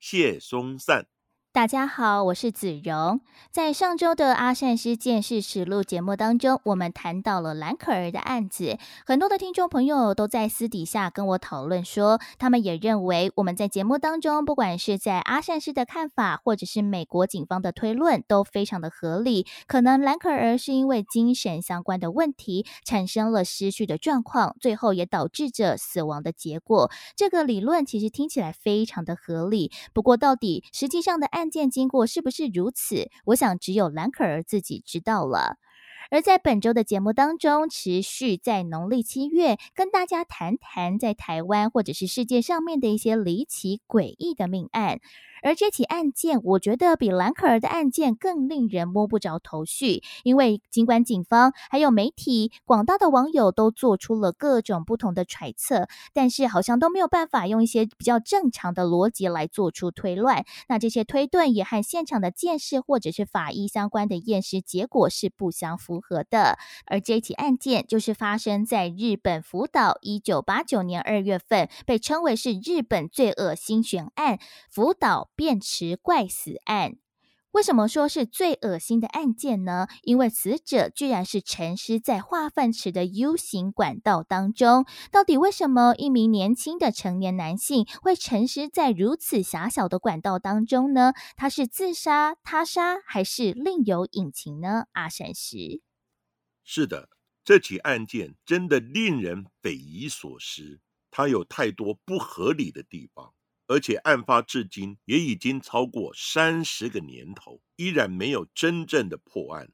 谢松散。大家好，我是子荣。在上周的阿善师见识实录节目当中，我们谈到了兰可儿的案子。很多的听众朋友都在私底下跟我讨论说，他们也认为我们在节目当中，不管是在阿善师的看法，或者是美国警方的推论，都非常的合理。可能兰可儿是因为精神相关的问题，产生了失序的状况，最后也导致着死亡的结果。这个理论其实听起来非常的合理。不过，到底实际上的案件经过是不是如此？我想只有兰可儿自己知道了。而在本周的节目当中，持续在农历七月跟大家谈谈在台湾或者是世界上面的一些离奇诡异的命案。而这起案件，我觉得比兰可儿的案件更令人摸不着头绪，因为尽管警方还有媒体、广大的网友都做出了各种不同的揣测，但是好像都没有办法用一些比较正常的逻辑来做出推断。那这些推断也和现场的见识或者是法医相关的验尸结果是不相符合的。而这起案件就是发生在日本福岛，一九八九年二月份，被称为是日本罪恶新悬案——福岛。便池怪死案，为什么说是最恶心的案件呢？因为死者居然是沉尸在化粪池的 U 型管道当中。到底为什么一名年轻的成年男性会沉尸在如此狭小的管道当中呢？他是自杀、他杀，还是另有隐情呢？阿善石，是的，这起案件真的令人匪夷所思，它有太多不合理的地方。而且案发至今也已经超过三十个年头，依然没有真正的破案。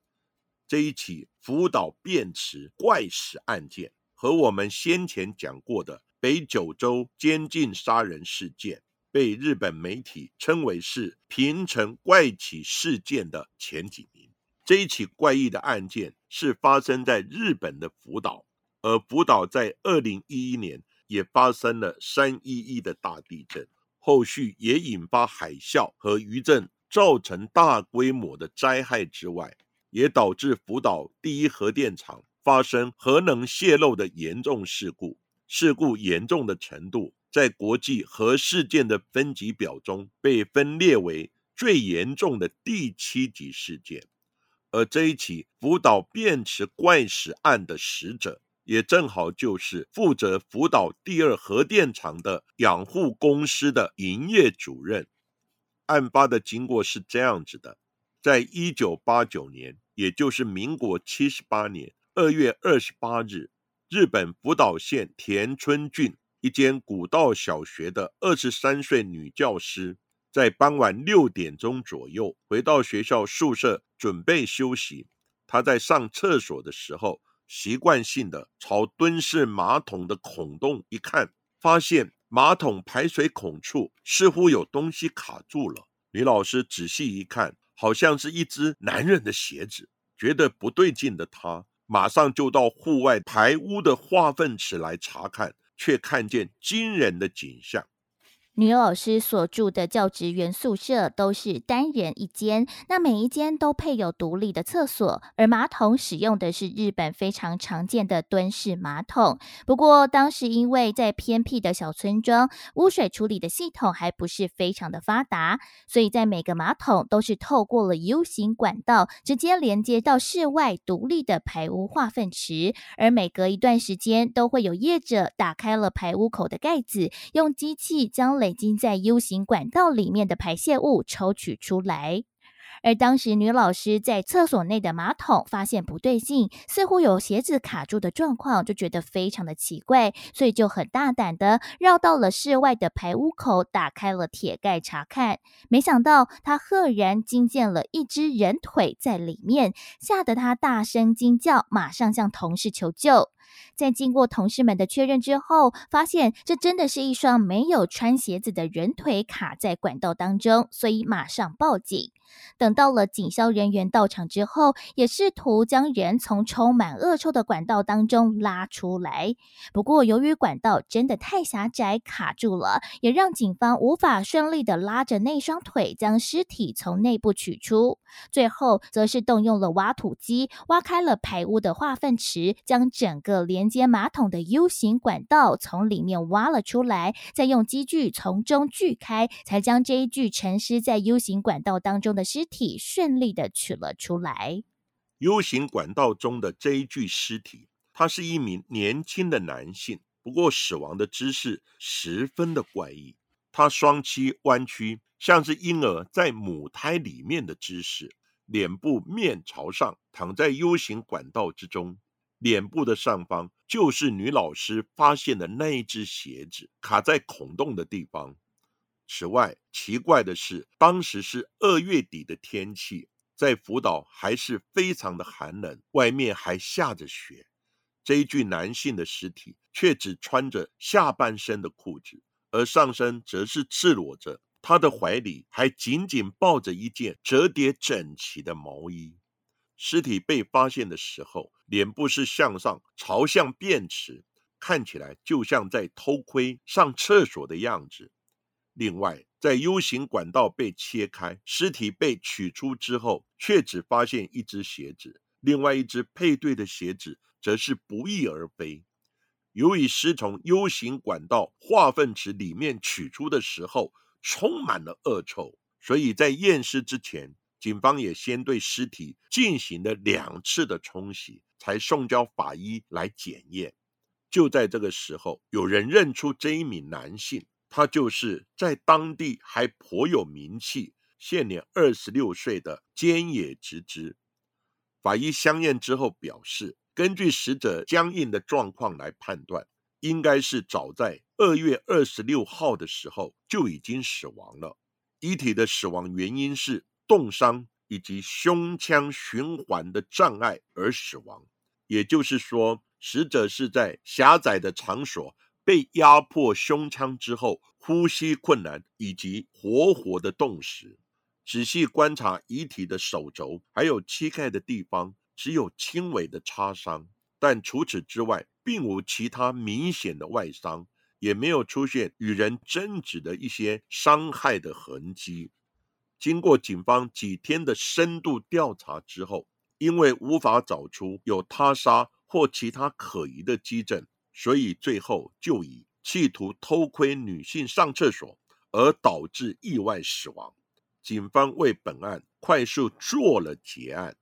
这一起福岛便池怪死案件，和我们先前讲过的北九州监禁杀人事件，被日本媒体称为是平成怪奇事件的前几名。这一起怪异的案件是发生在日本的福岛，而福岛在二零一一年也发生了三一一的大地震。后续也引发海啸和余震，造成大规模的灾害之外，也导致福岛第一核电厂发生核能泄漏的严重事故。事故严重的程度，在国际核事件的分级表中被分列为最严重的第七级事件。而这一起福岛便池怪死案的死者。也正好就是负责福岛第二核电厂的养护公司的营业主任。案发的经过是这样子的：在一九八九年，也就是民国七十八年二月二十八日，日本福岛县田村郡一间古道小学的二十三岁女教师，在傍晚六点钟左右回到学校宿舍准备休息。她在上厕所的时候。习惯性的朝蹲式马桶的孔洞一看，发现马桶排水孔处似乎有东西卡住了。李老师仔细一看，好像是一只男人的鞋子。觉得不对劲的他，马上就到户外排污的化粪池来查看，却看见惊人的景象。女老师所住的教职员宿舍都是单人一间，那每一间都配有独立的厕所，而马桶使用的是日本非常常见的蹲式马桶。不过当时因为在偏僻的小村庄，污水处理的系统还不是非常的发达，所以在每个马桶都是透过了 U 型管道直接连接到室外独立的排污化粪池，而每隔一段时间都会有业者打开了排污口的盖子，用机器将已经在 U 型管道里面的排泄物抽取出来，而当时女老师在厕所内的马桶发现不对劲，似乎有鞋子卡住的状况，就觉得非常的奇怪，所以就很大胆的绕到了室外的排污口，打开了铁盖查看。没想到她赫然惊见了一只人腿在里面，吓得她大声惊叫，马上向同事求救。在经过同事们的确认之后，发现这真的是一双没有穿鞋子的人腿卡在管道当中，所以马上报警。等到了警消人员到场之后，也试图将人从充满恶臭的管道当中拉出来。不过，由于管道真的太狭窄，卡住了，也让警方无法顺利的拉着那双腿将尸体从内部取出。最后，则是动用了挖土机，挖开了排污的化粪池，将整个连接马桶的 U 型管道从里面挖了出来，再用机具从中锯开，才将这一具沉尸在 U 型管道当中的尸体顺利的取了出来。U 型管道中的这一具尸体，他是一名年轻的男性，不过死亡的姿势十分的怪异。他双膝弯曲，像是婴儿在母胎里面的姿势，脸部面朝上躺在 U 型管道之中，脸部的上方就是女老师发现的那一只鞋子卡在孔洞的地方。此外，奇怪的是，当时是二月底的天气，在福岛还是非常的寒冷，外面还下着雪。这一具男性的尸体却只穿着下半身的裤子。而上身则是赤裸着，他的怀里还紧紧抱着一件折叠整齐的毛衣。尸体被发现的时候，脸部是向上朝向便池，看起来就像在偷窥上厕所的样子。另外，在 U 型管道被切开，尸体被取出之后，却只发现一只鞋子，另外一只配对的鞋子则是不翼而飞。由于尸从 U 型管道化粪池里面取出的时候充满了恶臭，所以在验尸之前，警方也先对尸体进行了两次的冲洗，才送交法医来检验。就在这个时候，有人认出这一名男性，他就是在当地还颇有名气、现年二十六岁的菅野直之。法医相验之后表示。根据死者僵硬的状况来判断，应该是早在二月二十六号的时候就已经死亡了。遗体的死亡原因是冻伤以及胸腔循环的障碍而死亡，也就是说，死者是在狭窄的场所被压迫胸腔之后，呼吸困难以及活活的冻死。仔细观察遗体的手肘还有膝盖的地方。只有轻微的擦伤，但除此之外，并无其他明显的外伤，也没有出现与人争执的一些伤害的痕迹。经过警方几天的深度调查之后，因为无法找出有他杀或其他可疑的机证，所以最后就以企图偷窥女性上厕所而导致意外死亡。警方为本案快速做了结案。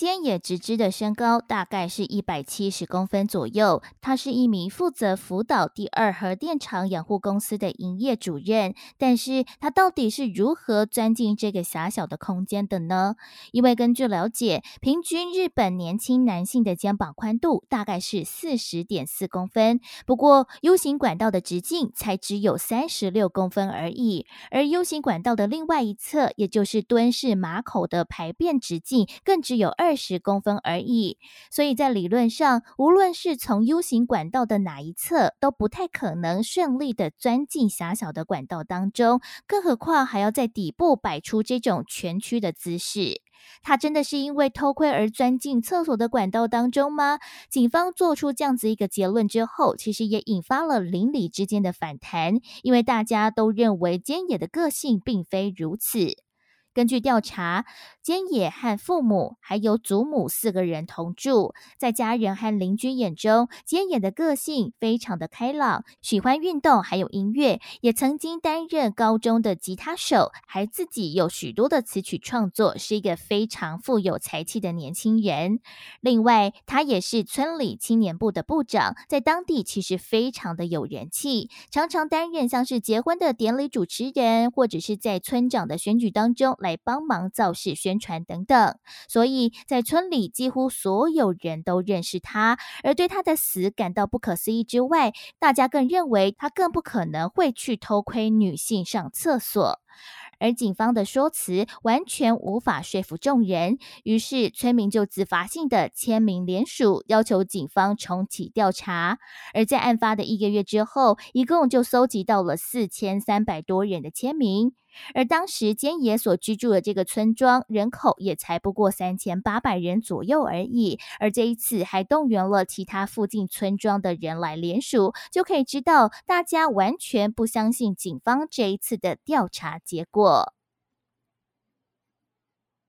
菅野直之的身高大概是一百七十公分左右，他是一名负责福岛第二核电厂养护公司的营业主任。但是他到底是如何钻进这个狭小的空间的呢？因为根据了解，平均日本年轻男性的肩膀宽度大概是四十点四公分，不过 U 型管道的直径才只有三十六公分而已。而 U 型管道的另外一侧，也就是蹲式马口的排便直径，更只有二。二十公分而已，所以在理论上，无论是从 U 型管道的哪一侧，都不太可能顺利的钻进狭小的管道当中，更何况还要在底部摆出这种蜷曲的姿势。他真的是因为偷窥而钻进厕所的管道当中吗？警方做出这样子一个结论之后，其实也引发了邻里之间的反弹，因为大家都认为菅野的个性并非如此。根据调查，菅野和父母还有祖母四个人同住。在家人和邻居眼中，菅野的个性非常的开朗，喜欢运动，还有音乐，也曾经担任高中的吉他手，还自己有许多的词曲创作，是一个非常富有才气的年轻人。另外，他也是村里青年部的部长，在当地其实非常的有人气，常常担任像是结婚的典礼主持人，或者是在村长的选举当中。来帮忙造势宣传等等，所以在村里几乎所有人都认识他，而对他的死感到不可思议之外，大家更认为他更不可能会去偷窥女性上厕所。而警方的说辞完全无法说服众人，于是村民就自发性的签名联署，要求警方重启调查。而在案发的一个月之后，一共就搜集到了四千三百多人的签名。而当时菅野所居住的这个村庄人口也才不过三千八百人左右而已，而这一次还动员了其他附近村庄的人来联署，就可以知道大家完全不相信警方这一次的调查结果。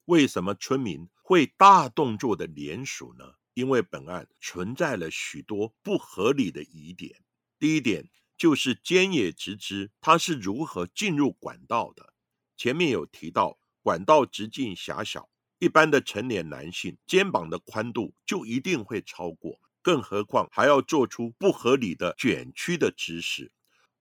为什么村民会大动作的联署呢？因为本案存在了许多不合理的疑点。第一点。就是菅野直之，他是如何进入管道的？前面有提到，管道直径狭小，一般的成年男性肩膀的宽度就一定会超过，更何况还要做出不合理的卷曲的姿势。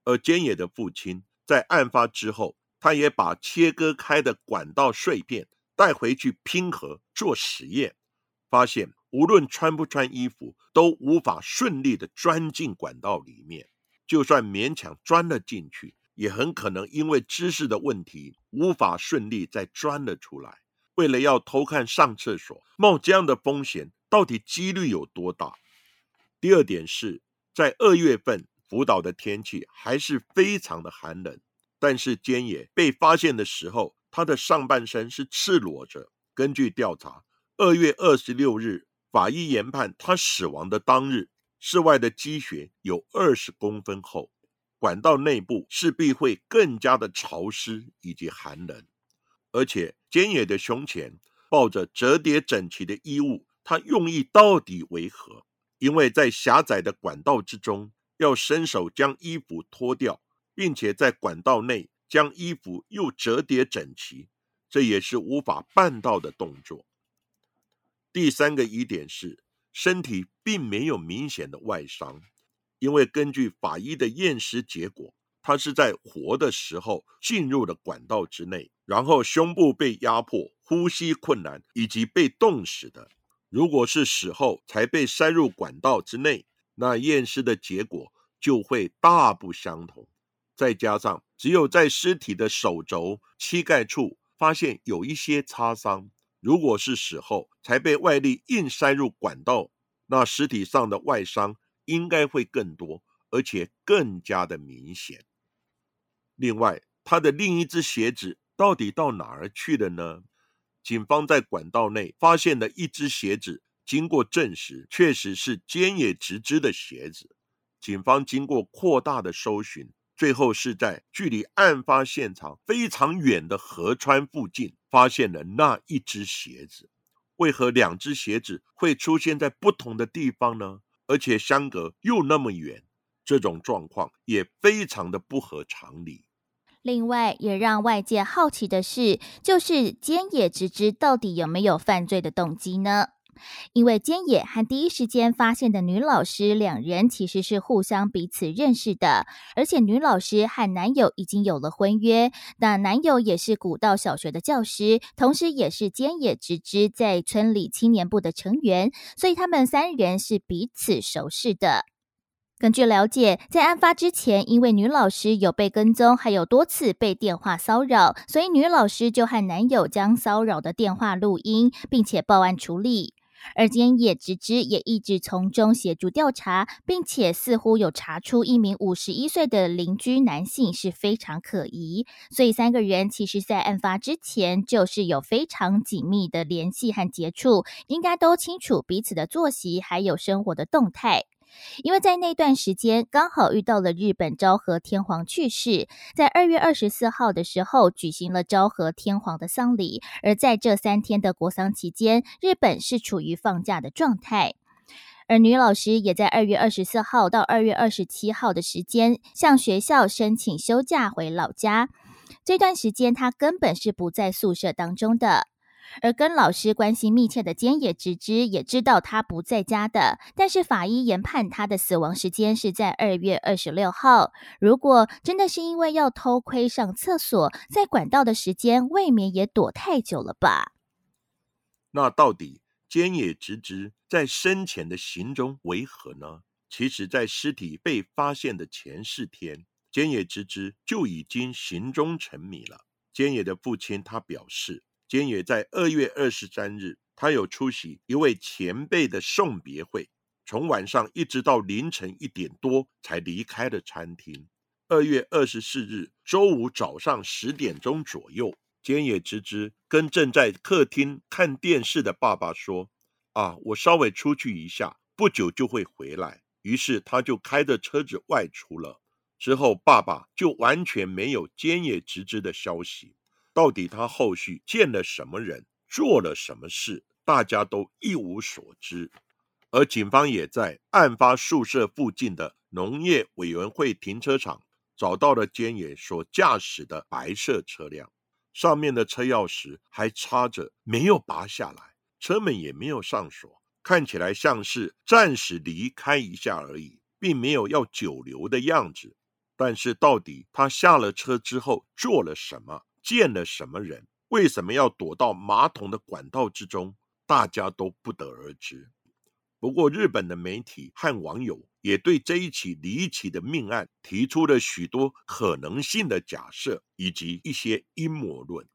而菅野的父亲在案发之后，他也把切割开的管道碎片带回去拼合做实验，发现无论穿不穿衣服，都无法顺利的钻进管道里面。就算勉强钻了进去，也很可能因为知识的问题，无法顺利再钻了出来。为了要偷看上厕所，冒这样的风险，到底几率有多大？第二点是在二月份，福岛的天气还是非常的寒冷，但是菅野被发现的时候，他的上半身是赤裸着。根据调查，二月二十六日，法医研判他死亡的当日。室外的积雪有二十公分厚，管道内部势必会更加的潮湿以及寒冷，而且菅野的胸前抱着折叠整齐的衣物，他用意到底为何？因为在狭窄的管道之中，要伸手将衣服脱掉，并且在管道内将衣服又折叠整齐，这也是无法办到的动作。第三个疑点是。身体并没有明显的外伤，因为根据法医的验尸结果，他是在活的时候进入了管道之内，然后胸部被压迫、呼吸困难以及被冻死的。如果是死后才被塞入管道之内，那验尸的结果就会大不相同。再加上只有在尸体的手肘、膝盖处发现有一些擦伤。如果是死后才被外力硬塞入管道，那尸体上的外伤应该会更多，而且更加的明显。另外，他的另一只鞋子到底到哪儿去了呢？警方在管道内发现的一只鞋子，经过证实，确实是菅野直之的鞋子。警方经过扩大的搜寻。最后是在距离案发现场非常远的河川附近发现了那一只鞋子。为何两只鞋子会出现在不同的地方呢？而且相隔又那么远，这种状况也非常的不合常理。另外，也让外界好奇的是，就是菅野直之到底有没有犯罪的动机呢？因为菅野和第一时间发现的女老师两人其实是互相彼此认识的，而且女老师和男友已经有了婚约，那男友也是古道小学的教师，同时也是菅野直之在村里青年部的成员，所以他们三人是彼此熟识的。根据了解，在案发之前，因为女老师有被跟踪，还有多次被电话骚扰，所以女老师就和男友将骚扰的电话录音，并且报案处理。而菅野直之也一直从中协助调查，并且似乎有查出一名五十一岁的邻居男性是非常可疑，所以三个人其实在案发之前就是有非常紧密的联系和接触，应该都清楚彼此的作息还有生活的动态。因为在那段时间刚好遇到了日本昭和天皇去世，在二月二十四号的时候举行了昭和天皇的丧礼，而在这三天的国丧期间，日本是处于放假的状态，而女老师也在二月二十四号到二月二十七号的时间向学校申请休假回老家，这段时间她根本是不在宿舍当中的。而跟老师关系密切的菅野直之也知道他不在家的，但是法医研判他的死亡时间是在二月二十六号。如果真的是因为要偷窥上厕所，在管道的时间未免也躲太久了吧？那到底菅野直之在生前的行踪为何呢？其实，在尸体被发现的前四天，菅野直之就已经行踪成谜了。菅野的父亲他表示，菅野在二月二十三日，他有出席一位前辈的送别会，从晚上一直到凌晨一点多才离开了餐厅。二月二十四日周五早上十点钟左右，菅野直之跟正在客厅看电视的爸爸说：“啊，我稍微出去一下，不久就会回来。”于是他就开着车子外出了。之后，爸爸就完全没有菅野直之的消息。到底他后续见了什么人，做了什么事，大家都一无所知。而警方也在案发宿舍附近的农业委员会停车场找到了菅野所驾驶的白色车辆，上面的车钥匙还插着，没有拔下来，车门也没有上锁，看起来像是暂时离开一下而已，并没有要久留的样子。但是，到底他下了车之后做了什么，见了什么人，为什么要躲到马桶的管道之中，大家都不得而知。不过，日本的媒体和网友也对这一起离奇的命案提出了许多可能性的假设以及一些阴谋论。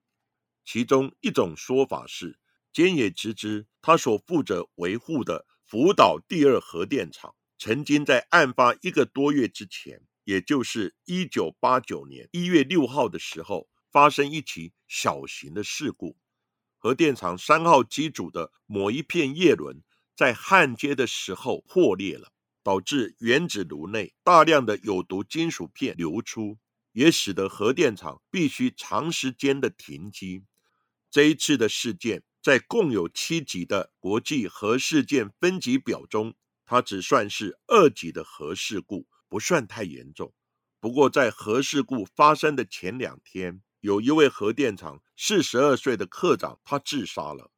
其中一种说法是，菅野直之他所负责维护的福岛第二核电厂，曾经在案发一个多月之前。也就是一九八九年一月六号的时候，发生一起小型的事故，核电厂三号机组的某一片叶轮在焊接的时候破裂了，导致原子炉内大量的有毒金属片流出，也使得核电厂必须长时间的停机。这一次的事件，在共有七级的国际核事件分级表中，它只算是二级的核事故。不算太严重，不过在核事故发生的前两天，有一位核电厂四十二岁的科长他自杀了。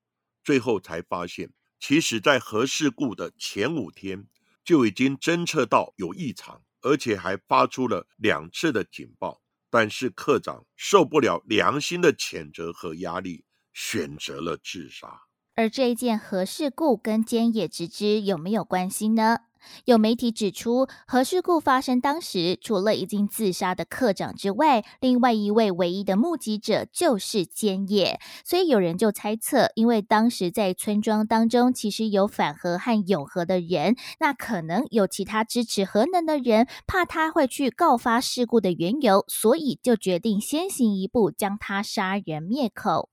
最后才发现，其实在核事故的前五天就已经侦测到有异常，而且还发出了两次的警报。但是科长受不了良心的谴责和压力，选择了自杀。而这一件核事故跟菅野直之有没有关系呢？有媒体指出，核事故发生当时，除了已经自杀的科长之外，另外一位唯一的目击者就是菅野。所以有人就猜测，因为当时在村庄当中其实有反核和永核的人，那可能有其他支持核能的人，怕他会去告发事故的缘由，所以就决定先行一步将他杀人灭口。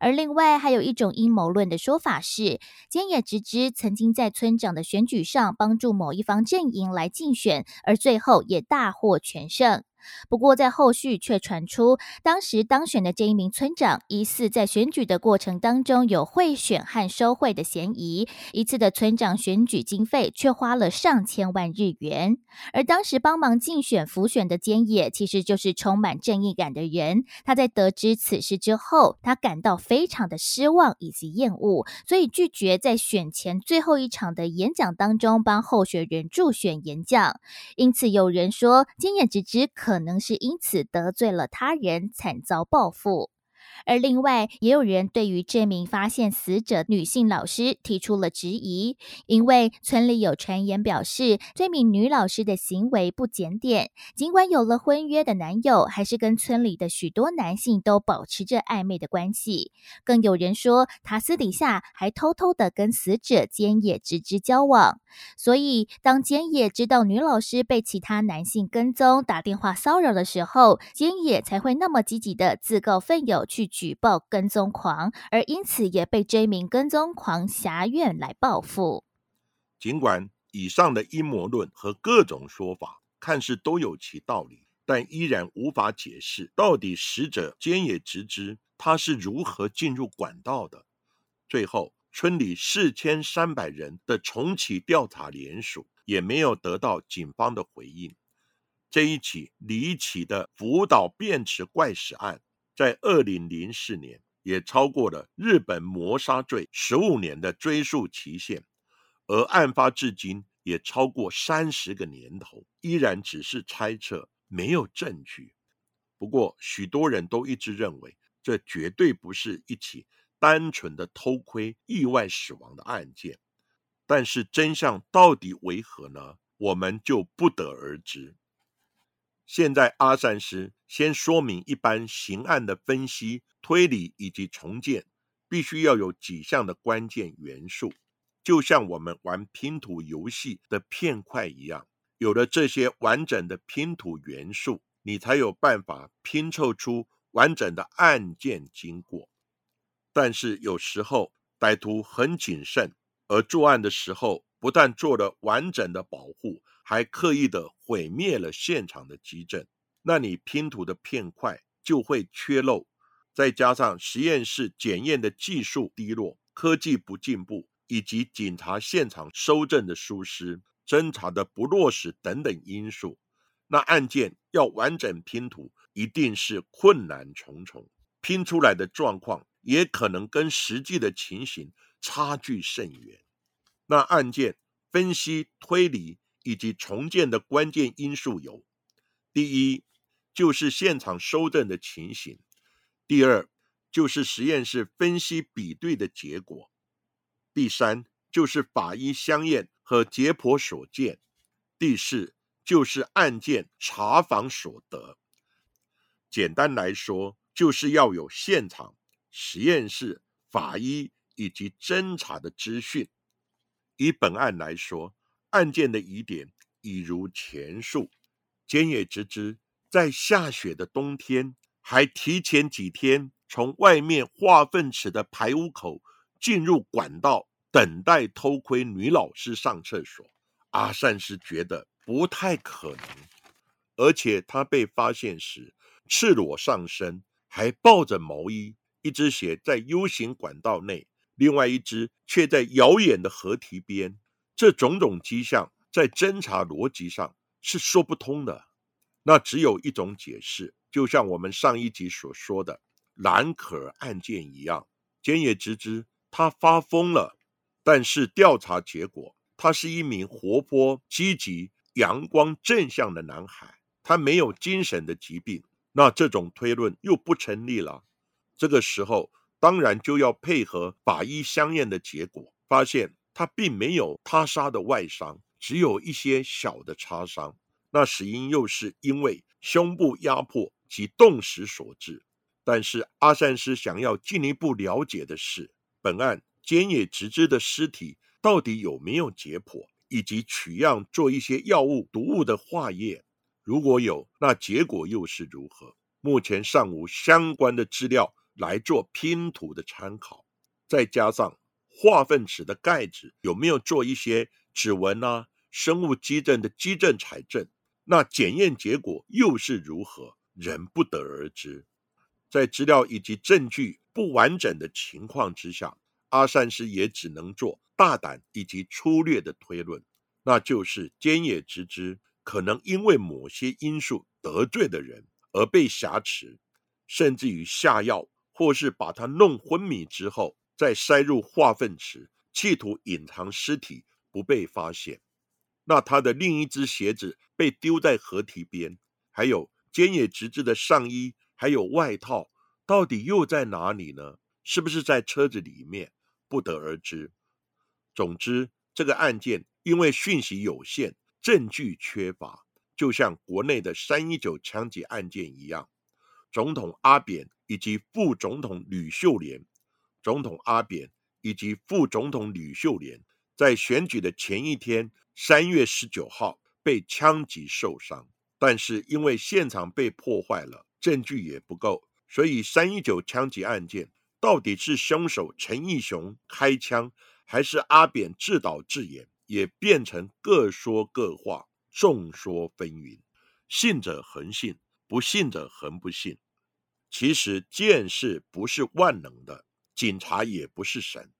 而另外还有一种阴谋论的说法是，菅野直之曾经在村长的选举上帮助某一方阵营来竞选，而最后也大获全胜。不过，在后续却传出，当时当选的这一名村长疑似在选举的过程当中有贿选和收贿的嫌疑，一次的村长选举经费却花了上千万日元。而当时帮忙竞选辅选的菅野，其实就是充满正义感的人。他在得知此事之后，他感到非常的失望以及厌恶，所以拒绝在选前最后一场的演讲当中帮候选人助选演讲。因此，有人说菅野直之可。可能是因此得罪了他人，惨遭报复。而另外，也有人对于这名发现死者女性老师提出了质疑，因为村里有传言表示，这名女老师的行为不检点，尽管有了婚约的男友，还是跟村里的许多男性都保持着暧昧的关系。更有人说，她私底下还偷偷的跟死者菅野直之交往。所以，当菅野知道女老师被其他男性跟踪、打电话骚扰的时候，菅野才会那么积极的自告奋勇去。举报跟踪狂，而因此也被这名跟踪狂侠怨来报复。尽管以上的阴谋论和各种说法看似都有其道理，但依然无法解释到底死者菅野直之他是如何进入管道的。最后，村里四千三百人的重启调查联署也没有得到警方的回应。这一起离奇的福岛变池怪死案。在二零零四年，也超过了日本谋杀罪十五年的追诉期限，而案发至今也超过三十个年头，依然只是猜测，没有证据。不过，许多人都一直认为，这绝对不是一起单纯的偷窥意外死亡的案件。但是，真相到底为何呢？我们就不得而知。现在阿善师先说明一般刑案的分析、推理以及重建，必须要有几项的关键元素，就像我们玩拼图游戏的片块一样，有了这些完整的拼图元素，你才有办法拼凑出完整的案件经过。但是有时候歹徒很谨慎，而作案的时候不但做了完整的保护。还刻意的毁灭了现场的基证，那你拼图的片块就会缺漏，再加上实验室检验的技术低落、科技不进步，以及警察现场收证的疏失、侦查的不落实等等因素，那案件要完整拼图一定是困难重重，拼出来的状况也可能跟实际的情形差距甚远。那案件分析推理。以及重建的关键因素有：第一，就是现场收证的情形；第二，就是实验室分析比对的结果；第三，就是法医相验和解剖所见；第四，就是案件查访所得。简单来说，就是要有现场、实验室、法医以及侦查的资讯。以本案来说。案件的疑点已如前述，菅野直之在下雪的冬天，还提前几天从外面化粪池的排污口进入管道，等待偷窥女老师上厕所。阿善是觉得不太可能，而且他被发现时赤裸上身，还抱着毛衣，一只鞋在 U 型管道内，另外一只却在遥远的河堤边。这种种迹象在侦查逻辑上是说不通的，那只有一种解释，就像我们上一集所说的蓝可案件一样，菅野直之他发疯了，但是调查结果，他是一名活泼、积极、阳光、正向的男孩，他没有精神的疾病，那这种推论又不成立了。这个时候，当然就要配合法医相验的结果，发现。他并没有他杀的外伤，只有一些小的擦伤。那死因又是因为胸部压迫及冻死所致。但是阿善师想要进一步了解的是，本案菅野直之的尸体到底有没有解剖，以及取样做一些药物毒物的化验。如果有，那结果又是如何？目前尚无相关的资料来做拼图的参考。再加上。化粪池的盖子有没有做一些指纹啊、生物基证的基证采证？那检验结果又是如何？仍不得而知。在资料以及证据不完整的情况之下，阿善师也只能做大胆以及粗略的推论，那就是菅野直之可能因为某些因素得罪的人而被挟持，甚至于下药，或是把他弄昏迷之后。再塞入化粪池，企图隐藏尸体不被发现。那他的另一只鞋子被丢在河堤边，还有菅野直之的上衣还有外套，到底又在哪里呢？是不是在车子里面？不得而知。总之，这个案件因为讯息有限，证据缺乏，就像国内的三一九枪击案件一样，总统阿扁以及副总统吕秀莲。总统阿扁以及副总统吕秀莲在选举的前一天，三月十九号被枪击受伤，但是因为现场被破坏了，证据也不够，所以三一九枪击案件到底是凶手陈义雄开枪，还是阿扁自导自演，也变成各说各话，众说纷纭，信者恒信，不信者恒不信。其实件事不是万能的。警察也不是神，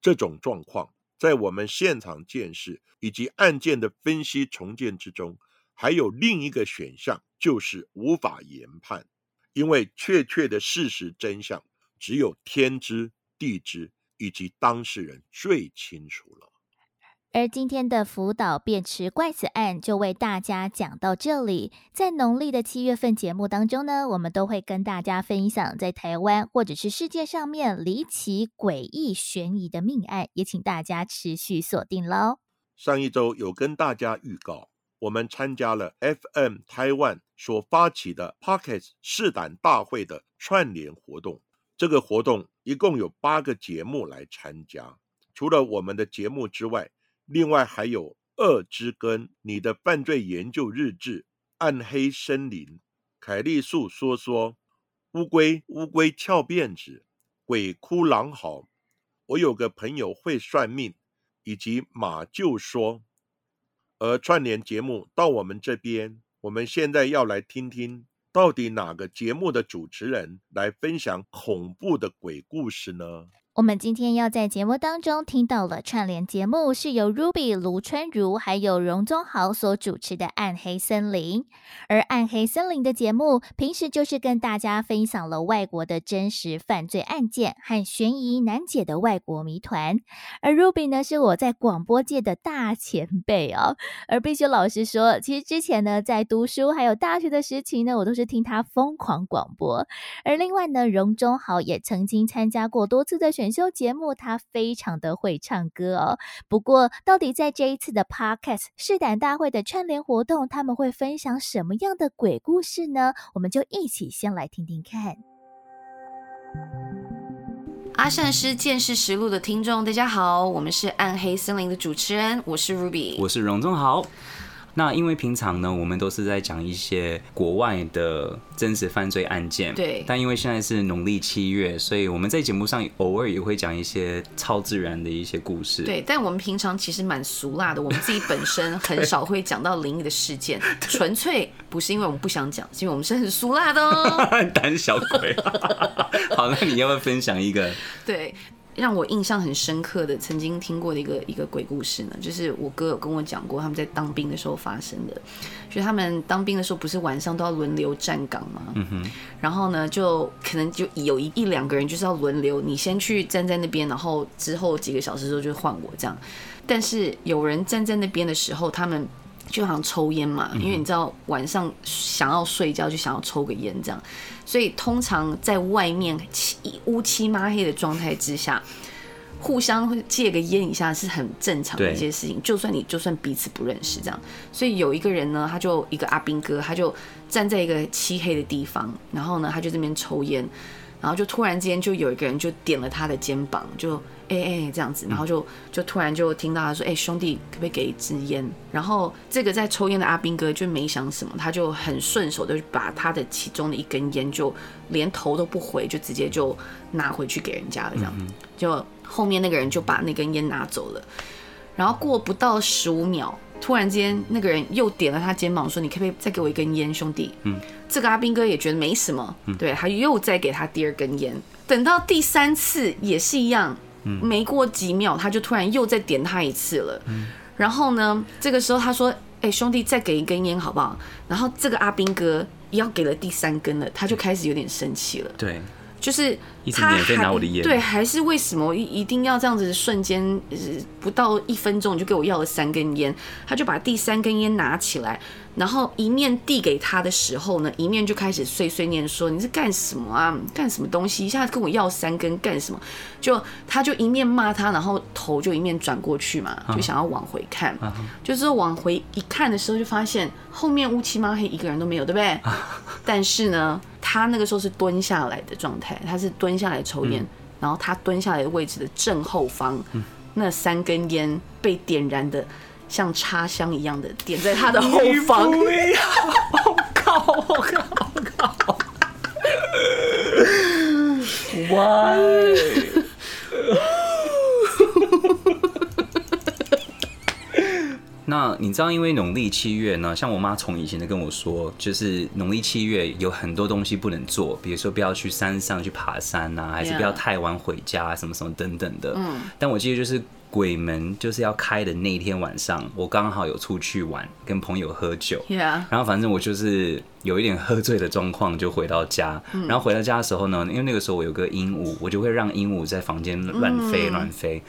这种状况在我们现场见识以及案件的分析重建之中，还有另一个选项，就是无法研判，因为确切的事实真相只有天知地知，以及当事人最清楚了。而今天的福岛便池怪死案就为大家讲到这里。在农历的七月份节目当中呢，我们都会跟大家分享在台湾或者是世界上面离奇、诡异、悬疑的命案，也请大家持续锁定喽。上一周有跟大家预告，我们参加了 FM 台湾所发起的 Pocket 试胆大会的串联活动。这个活动一共有八个节目来参加，除了我们的节目之外，另外还有《恶之根》、你的犯罪研究日志、暗黑森林、凯利树说说、乌龟乌龟翘辫子、鬼哭狼嚎。我有个朋友会算命，以及马就说。而串联节目到我们这边，我们现在要来听听。到底哪个节目的主持人来分享恐怖的鬼故事呢？我们今天要在节目当中听到了串联节目，是由 Ruby 卢春如还有荣宗豪所主持的《暗黑森林》。而《暗黑森林》的节目，平时就是跟大家分享了外国的真实犯罪案件和悬疑难解的外国谜团。而 Ruby 呢，是我在广播界的大前辈哦。而必须老实说，其实之前呢，在读书还有大学的时期呢，我都是听他疯狂广播。而另外呢，荣宗豪也曾经参加过多次的选。选秀节目，他非常的会唱歌哦。不过，到底在这一次的 Podcast 试胆大会的串联活动，他们会分享什么样的鬼故事呢？我们就一起先来听听看。阿善师见识实录的听众，大家好，我们是暗黑森林的主持人，我是 Ruby，我是荣宗豪。那因为平常呢，我们都是在讲一些国外的真实犯罪案件。对。但因为现在是农历七月，所以我们在节目上偶尔也会讲一些超自然的一些故事。对。但我们平常其实蛮俗辣的，我们自己本身很少会讲到灵异的事件，纯粹不是因为我们不想讲，是因为我们是很俗辣的哦。胆小鬼。好，那你要不要分享一个？对。让我印象很深刻的，曾经听过的一个一个鬼故事呢，就是我哥有跟我讲过，他们在当兵的时候发生的。就他们当兵的时候，不是晚上都要轮流站岗吗？嗯哼。然后呢，就可能就有一一两个人就是要轮流，你先去站在那边，然后之后几个小时之后就换我这样。但是有人站在那边的时候，他们就好像抽烟嘛，因为你知道晚上想要睡觉就想要抽个烟这样。所以通常在外面漆乌漆抹黑的状态之下，互相借个烟一下是很正常的一件事情。就算你就算彼此不认识这样，所以有一个人呢，他就一个阿兵哥，他就站在一个漆黑的地方，然后呢，他就这边抽烟，然后就突然间就有一个人就点了他的肩膀，就。哎哎，这样子，然后就就突然就听到他说：“哎，兄弟，可不可以给一支烟？”然后这个在抽烟的阿兵哥就没想什么，他就很顺手的把他的其中的一根烟，就连头都不回，就直接就拿回去给人家了。这样，就后面那个人就把那根烟拿走了。然后过不到十五秒，突然间那个人又点了他肩膀说：“你可不可以再给我一根烟，兄弟？”嗯，这个阿兵哥也觉得没什么，对他又再给他第二根烟。等到第三次也是一样。没过几秒，他就突然又再点他一次了。然后呢，这个时候他说：“哎，兄弟，再给一根烟好不好？”然后这个阿兵哥要给了第三根了，他就开始有点生气了。对。就是他还对，还是为什么一一定要这样子？瞬间不到一分钟就给我要了三根烟，他就把第三根烟拿起来，然后一面递给他的时候呢，一面就开始碎碎念说：“你是干什么啊？干什么东西？一下跟我要三根干什么？”就他就一面骂他，然后头就一面转过去嘛，就想要往回看，就是往回一看的时候，就发现后面乌漆嘛黑，一个人都没有，对不对？但是呢。他那个时候是蹲下来的状态，他是蹲下来抽烟，然后他蹲下来的位置的正后方，那三根烟被点燃的像插香一样的点在他的后方。我靠！我靠！我靠！Why？那你知道，因为农历七月呢，像我妈从以前就跟我说，就是农历七月有很多东西不能做，比如说不要去山上去爬山呐，还是不要太晚回家，什么什么等等的。嗯。但我记得就是鬼门就是要开的那天晚上，我刚好有出去玩，跟朋友喝酒。Yeah。然后反正我就是有一点喝醉的状况，就回到家。然后回到家的时候呢，因为那个时候我有个鹦鹉，我就会让鹦鹉在房间乱飞乱飞。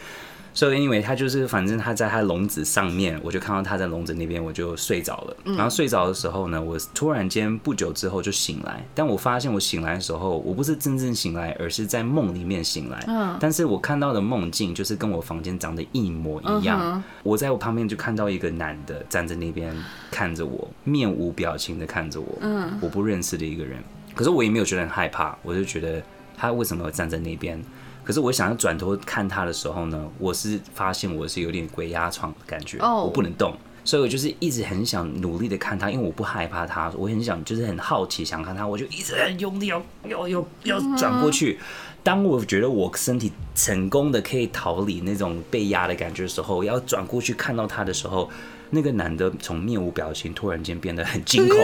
所以因为他就是反正他在他笼子上面，我就看到他在笼子那边，我就睡着了。然后睡着的时候呢，我突然间不久之后就醒来，但我发现我醒来的时候，我不是真正醒来，而是在梦里面醒来。嗯但是我看到的梦境就是跟我房间长得一模一样。嗯我在我旁边就看到一个男的站在那边看着我，面无表情的看着我。嗯我不认识的一个人，可是我也没有觉得很害怕，我就觉得他为什么会站在那边？可是我想要转头看他的时候呢，我是发现我是有点鬼压床的感觉哦我不能动，所以我就是一直很想努力的看他，因为我不害怕他，我很想就是很好奇想看他，我就一直很用力要要要要转过去。当我觉得我身体成功的可以逃离那种被压的感觉的时候，要转过去看到他的时候，那个男的从面无表情突然间变得很惊恐。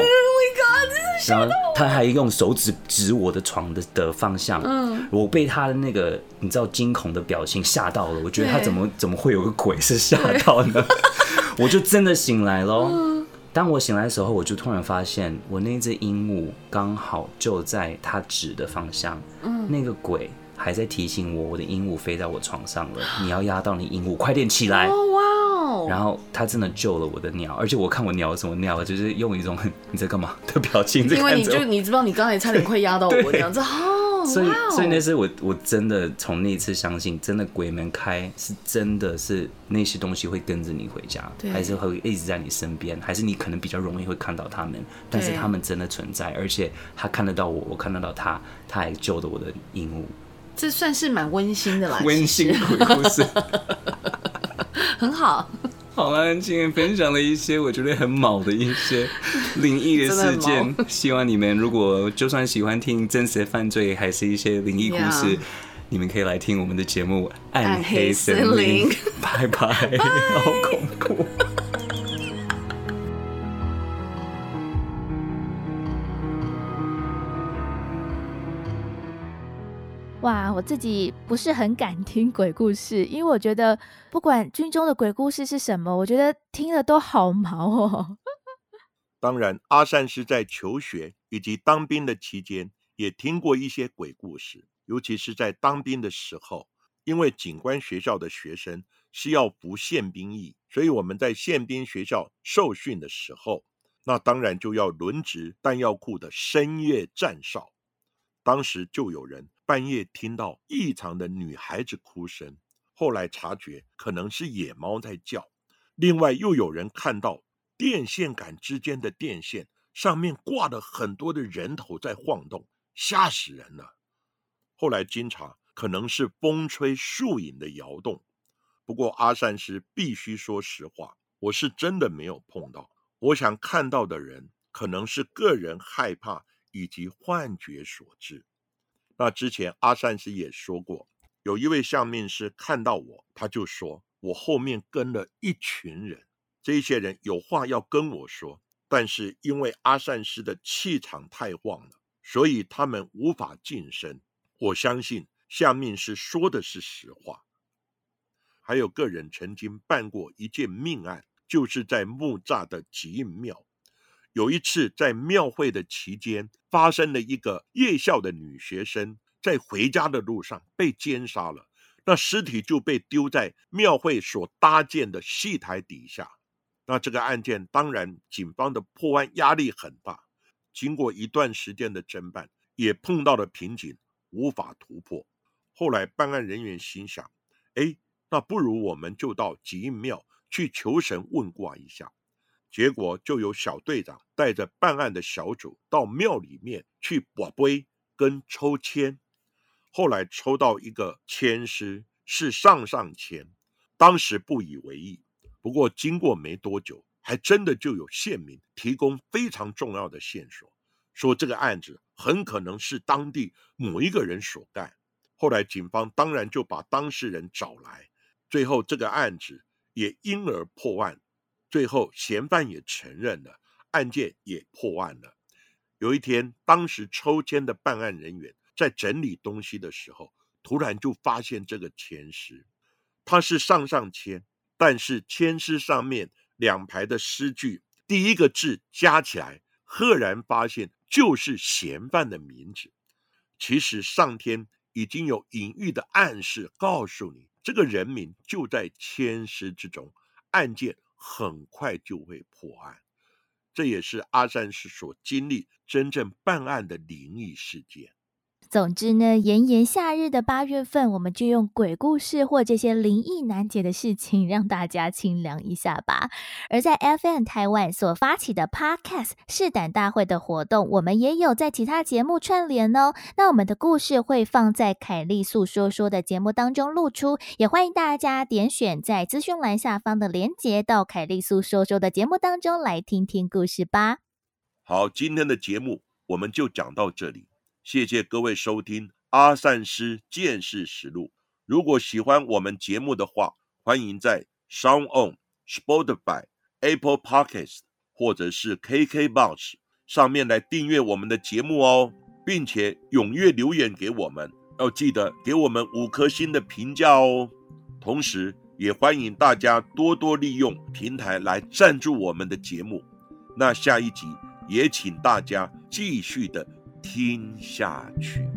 然后他还用手指指我的床的的方向，嗯，我被他的那个你知道惊恐的表情吓到了，我觉得他怎么怎么会有个鬼是吓到呢？我就真的醒来喽。当我醒来的时候，我就突然发现我那只鹦鹉刚好就在他指的方向，嗯，那个鬼还在提醒我，我的鹦鹉飞在我床上了，你要压到你鹦鹉，快点起来。然后他真的救了我的鸟，而且我看我鸟怎么鸟，就是用一种很你在干嘛 的表情在因为你。就你知道你刚才差点快压到我对这样子哦，所以所以那是我我真的从那一次相信，真的鬼门开是真的是那些东西会跟着你回家，还是会一直在你身边，还是你可能比较容易会看到他们，但是他们真的存在，而且他看得到我，我看得到他，他还救了我的鹦鹉。这算是蛮温馨的啦，温馨鬼故事。很好。好了，今天分享了一些我觉得很毛的一些灵异的事件，希望你们如果就算喜欢听真实的犯罪，还是一些灵异故事你们可以来听我们的节目《暗暗黑黑森林》。拜拜，好恐怖。哇，我自己不是很敢 听鬼故事，因为我觉得不管军中的鬼故事是什么，我觉得听了都好毛哦。当然，阿善是在求学以及当兵的期间，也听过一些鬼故事，尤其是在当兵的时候，因为警官学校的学生是要服宪兵役，所以我们在宪兵学校受训的时候，那当然就要轮值弹药库的深夜站哨。当时就有人半夜听到异常的女孩子哭声，后来察觉可能是野猫在叫。另外又有人看到电线杆之间的电线上面挂了很多的人头在晃动，吓死人了。后来经查，可能是风吹树影的摇动。不过阿善师必须说实话，我是真的没有碰到。我想看到的人，可能是个人害怕以及幻觉所致。那之前阿善师也说过，有一位相面师看到我，他就说我后面跟了一群人，这些人有话要跟我说，但是因为阿善师的气场太旺了，所以他们无法近身。我相信相面师说的是实话。还有个人曾经办过一件命案，就是在木栅的吉印庙。有一次在庙会的期间，发生了一个夜校的女学生在回家的路上被奸杀了，那尸体就被丢在庙会所搭建的戏台底下。那这个案件当然警方的破案压力很大，经过一段时间的侦办，也碰到了瓶颈，无法突破。后来办案人员心想：哎，那不如我们就到吉印庙去求神问卦一下。结果就有小队长带着办案的小组到庙里面去卜龟跟抽签。后来抽到一个签师是上上签，当时不以为意。不过经过没多久，还真的就有县民提供非常重要的线索，说这个案子很可能是当地某一个人所干。后来警方当然就把当事人找来，最后这个案子也因而破案。最后，嫌犯也承认了，案件也破案了。有一天，当时抽签的办案人员在整理东西的时候，突然就发现这个签诗，它是上上签，但是签诗上面两排的诗句，第一个字加起来，赫然发现就是嫌犯的名字。其实上天已经有隐喻的暗示，告诉你这个人名就在千诗之中，案件很快就会破案。这也是阿善师所经历真正办案的灵异事件。总之呢，炎炎夏日的八月份，我们就用鬼故事或这些灵异难解的事情，让大家清凉一下吧。而在 FM 台湾所发起的 Podcast 试胆大会的活动，我们也有在其他节目串联哦。那我们的故事会放在凯丽诉说说的节目当中露出，也欢迎大家点选在资讯栏下方的连接，到凯丽诉说说的节目当中来听听故事吧。好，今天的节目我们就讲到这里。谢谢各位收听阿善师见识实录。如果喜欢我们节目的话，欢迎在 Sound On、Spotify、Apple Podcasts 或者是 KKBox 上面来订阅我们的节目哦，并且踊跃留言给我们，要记得给我们五颗星的评价哦。同时，也欢迎大家多多利用平台来赞助我们的节目。那下一集也请大家继续的。听下去。